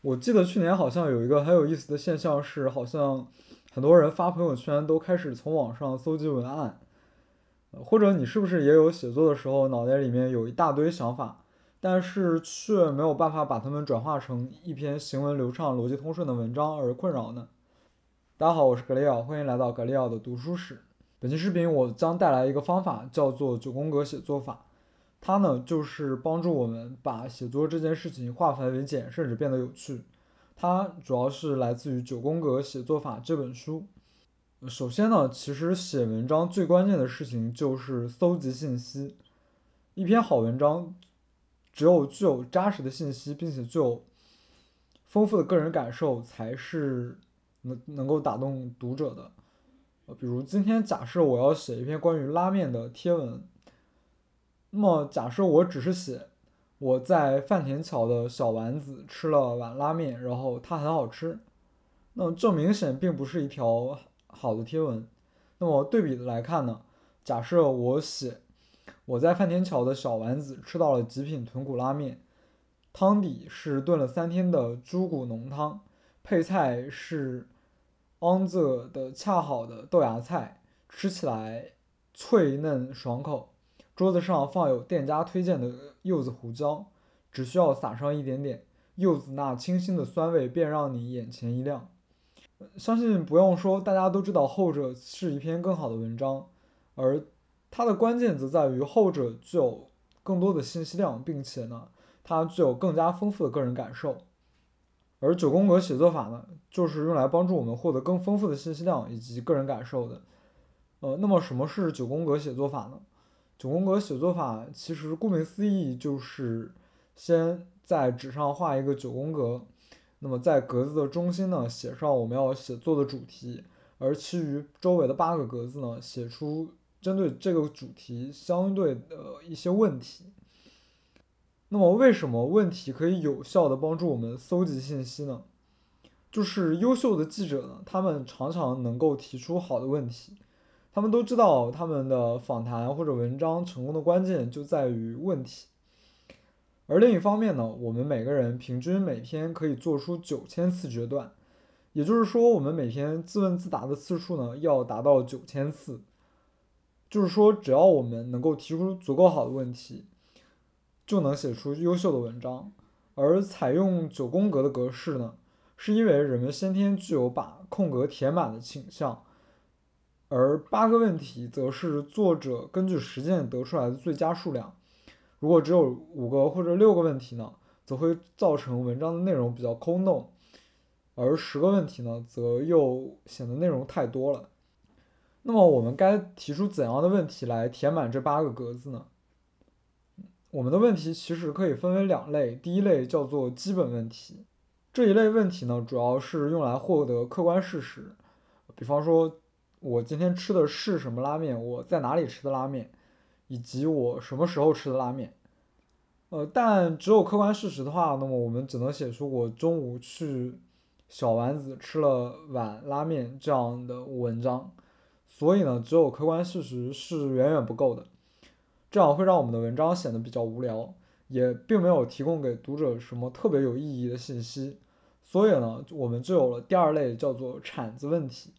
我记得去年好像有一个很有意思的现象是，好像很多人发朋友圈都开始从网上搜集文案，或者你是不是也有写作的时候脑袋里面有一大堆想法，但是却没有办法把它们转化成一篇行文流畅、逻辑通顺的文章而困扰呢？大家好，我是格里奥，欢迎来到格里奥的读书室。本期视频我将带来一个方法，叫做九宫格写作法。它呢，就是帮助我们把写作这件事情化繁为简，甚至变得有趣。它主要是来自于《九宫格写作法》这本书。首先呢，其实写文章最关键的事情就是搜集信息。一篇好文章，只有具有扎实的信息，并且具有丰富的个人感受，才是能能够打动读者的。比如今天假设我要写一篇关于拉面的贴文。那么，假设我只是写我在饭田桥的小丸子吃了碗拉面，然后它很好吃，那这明显并不是一条好的贴文。那么对比的来看呢，假设我写我在饭田桥的小丸子吃到了极品豚骨拉面，汤底是炖了三天的猪骨浓汤，配菜是昂泽的恰好的豆芽菜，吃起来脆嫩爽口。桌子上放有店家推荐的柚子胡椒，只需要撒上一点点柚子那清新的酸味，便让你眼前一亮。相信不用说，大家都知道后者是一篇更好的文章，而它的关键则在于后者具有更多的信息量，并且呢，它具有更加丰富的个人感受。而九宫格写作法呢，就是用来帮助我们获得更丰富的信息量以及个人感受的。呃，那么什么是九宫格写作法呢？九宫格写作法其实顾名思义就是先在纸上画一个九宫格，那么在格子的中心呢写上我们要写作的主题，而其余周围的八个格子呢写出针对这个主题相对的一些问题。那么为什么问题可以有效的帮助我们搜集信息呢？就是优秀的记者呢，他们常常能够提出好的问题。他们都知道，他们的访谈或者文章成功的关键就在于问题。而另一方面呢，我们每个人平均每天可以做出九千次决断，也就是说，我们每天自问自答的次数呢要达到九千次。就是说，只要我们能够提出足够好的问题，就能写出优秀的文章。而采用九宫格的格式呢，是因为人们先天具有把空格填满的倾向。而八个问题则是作者根据实践得出来的最佳数量。如果只有五个或者六个问题呢，则会造成文章的内容比较空洞；而十个问题呢，则又显得内容太多了。那么我们该提出怎样的问题来填满这八个格子呢？我们的问题其实可以分为两类，第一类叫做基本问题，这一类问题呢，主要是用来获得客观事实，比方说。我今天吃的是什么拉面？我在哪里吃的拉面？以及我什么时候吃的拉面？呃，但只有客观事实的话，那么我们只能写出我中午去小丸子吃了碗拉面这样的文章。所以呢，只有客观事实是远远不够的，这样会让我们的文章显得比较无聊，也并没有提供给读者什么特别有意义的信息。所以呢，我们就有了第二类叫做铲子问题。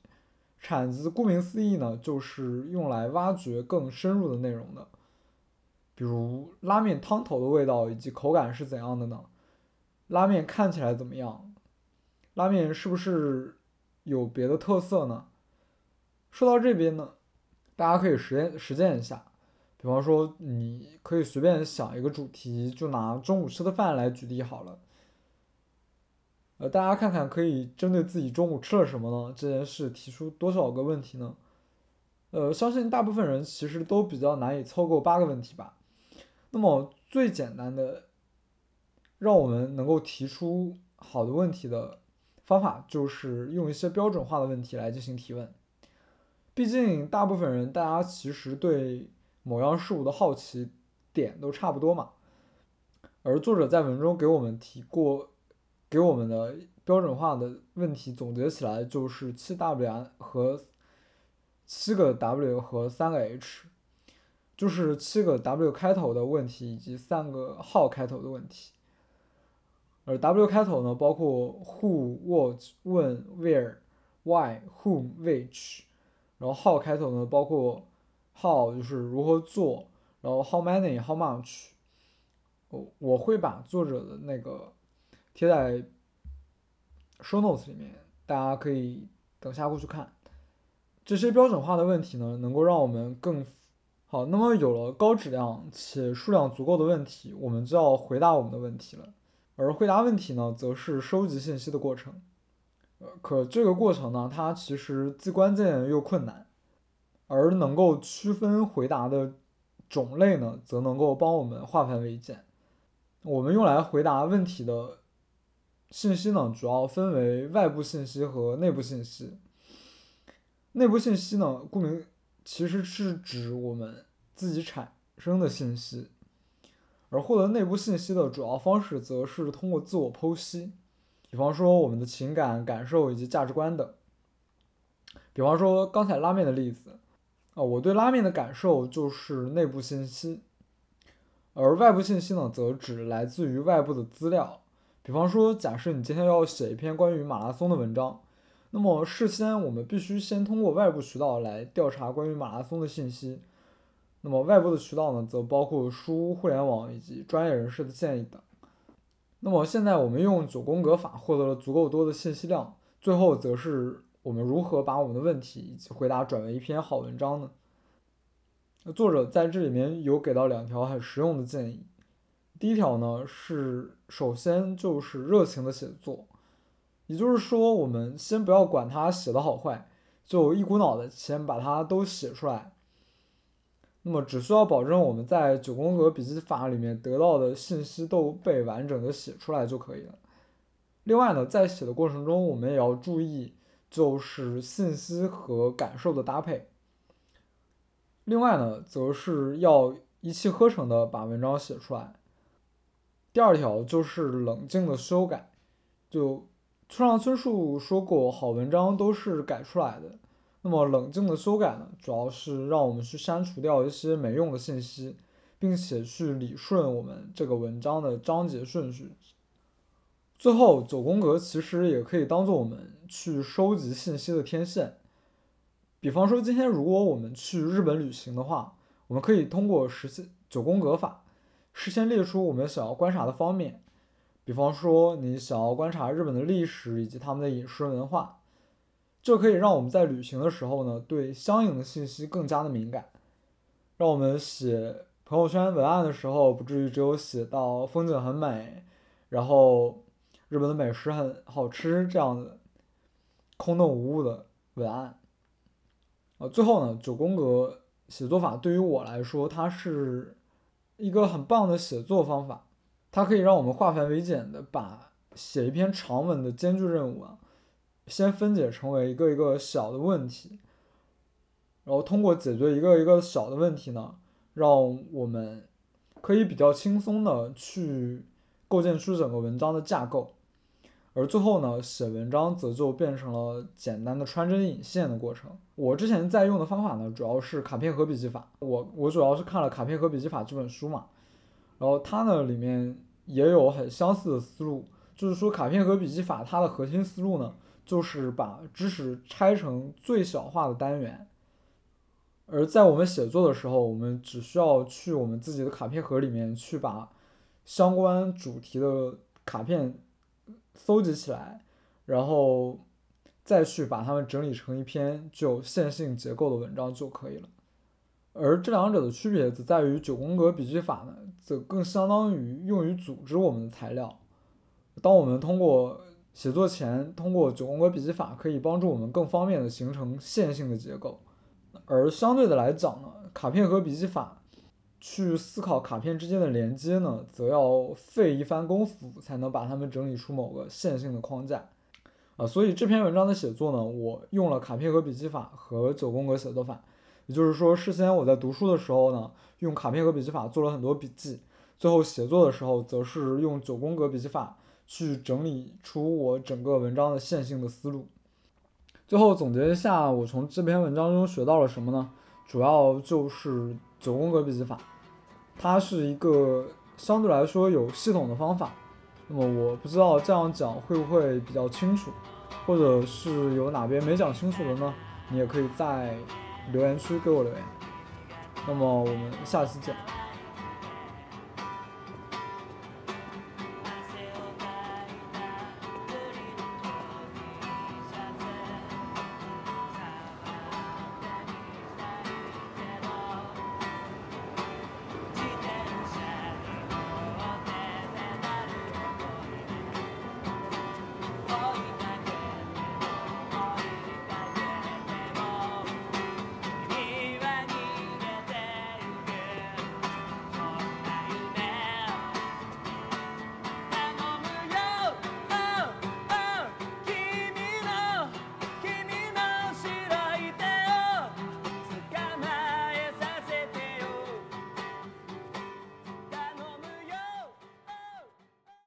铲子顾名思义呢，就是用来挖掘更深入的内容的，比如拉面汤头的味道以及口感是怎样的呢？拉面看起来怎么样？拉面是不是有别的特色呢？说到这边呢，大家可以实验实践一下，比方说，你可以随便想一个主题，就拿中午吃的饭来举例好了。呃，大家看看，可以针对自己中午吃了什么呢？这件事提出多少个问题呢？呃，相信大部分人其实都比较难以凑够八个问题吧。那么最简单的，让我们能够提出好的问题的方法，就是用一些标准化的问题来进行提问。毕竟大部分人，大家其实对某样事物的好奇点都差不多嘛。而作者在文中给我们提过。给我们的标准化的问题总结起来就是七 W 和七个 W 和三个 H，就是七个 W 开头的问题以及三个号开头的问题。而 W 开头呢，包括 who、what、when、where、why、whom、which，然后 how 开头呢，包括 how 就是如何做，然后 how many、how much。我我会把作者的那个贴在 show notes 里面，大家可以等下过去看。这些标准化的问题呢，能够让我们更好。那么有了高质量且数量足够的问题，我们就要回答我们的问题了。而回答问题呢，则是收集信息的过程。呃，可这个过程呢，它其实既关键又困难。而能够区分回答的种类呢，则能够帮我们化繁为简。我们用来回答问题的信息呢，主要分为外部信息和内部信息。内部信息呢，顾名其实是指我们自己产生的信息，而获得内部信息的主要方式，则是通过自我剖析，比方说我们的情感、感受以及价值观等。比方说刚才拉面的例子，啊，我对拉面的感受就是内部信息，而外部信息呢，则指来自于外部的资料。比方说，假设你今天要写一篇关于马拉松的文章。那么事先我们必须先通过外部渠道来调查关于马拉松的信息，那么外部的渠道呢，则包括书、互联网以及专业人士的建议等。那么现在我们用九宫格法获得了足够多的信息量，最后则是我们如何把我们的问题以及回答转为一篇好文章呢？作者在这里面有给到两条很实用的建议。第一条呢是，首先就是热情的写作。也就是说，我们先不要管它写的好坏，就一股脑的先把它都写出来。那么只需要保证我们在九宫格笔记法里面得到的信息都被完整的写出来就可以了。另外呢，在写的过程中，我们也要注意就是信息和感受的搭配。另外呢，则是要一气呵成的把文章写出来。第二条就是冷静的修改，就。村上春树说过：“好文章都是改出来的。”那么冷静的修改呢，主要是让我们去删除掉一些没用的信息，并且去理顺我们这个文章的章节顺序。最后，九宫格其实也可以当做我们去收集信息的天线。比方说，今天如果我们去日本旅行的话，我们可以通过实现九宫格法，事先列出我们想要观察的方面。比方说，你想要观察日本的历史以及他们的饮食文化，这可以让我们在旅行的时候呢，对相应的信息更加的敏感，让我们写朋友圈文案的时候，不至于只有写到风景很美，然后日本的美食很好吃这样的空洞无物的文案。呃，最后呢，九宫格写作法对于我来说，它是一个很棒的写作方法。它可以让我们化繁为简的把写一篇长文的艰巨任务啊，先分解成为一个一个小的问题，然后通过解决一个一个小的问题呢，让我们可以比较轻松的去构建出整个文章的架构，而最后呢，写文章则就变成了简单的穿针引线的过程。我之前在用的方法呢，主要是卡片和笔记法。我我主要是看了《卡片和笔记法》这本书嘛。然后它呢里面也有很相似的思路，就是说卡片和笔记法它的核心思路呢，就是把知识拆成最小化的单元，而在我们写作的时候，我们只需要去我们自己的卡片盒里面去把相关主题的卡片搜集起来，然后再去把它们整理成一篇具有线性结构的文章就可以了。而这两者的区别则在于九宫格笔记法呢。则更相当于用于组织我们的材料。当我们通过写作前通过九宫格笔记法，可以帮助我们更方便的形成线性的结构。而相对的来讲呢，卡片和笔记法去思考卡片之间的连接呢，则要费一番功夫才能把它们整理出某个线性的框架。啊，所以这篇文章的写作呢，我用了卡片和笔记法和九宫格写作法。也就是说，事先我在读书的时候呢，用卡片和笔记法做了很多笔记，最后写作的时候，则是用九宫格笔记法去整理出我整个文章的线性的思路。最后总结一下，我从这篇文章中学到了什么呢？主要就是九宫格笔记法，它是一个相对来说有系统的方法，那么我不知道这样讲会不会比较清楚，或者是有哪边没讲清楚的呢？你也可以在留言区给我留言。那么我们下期见。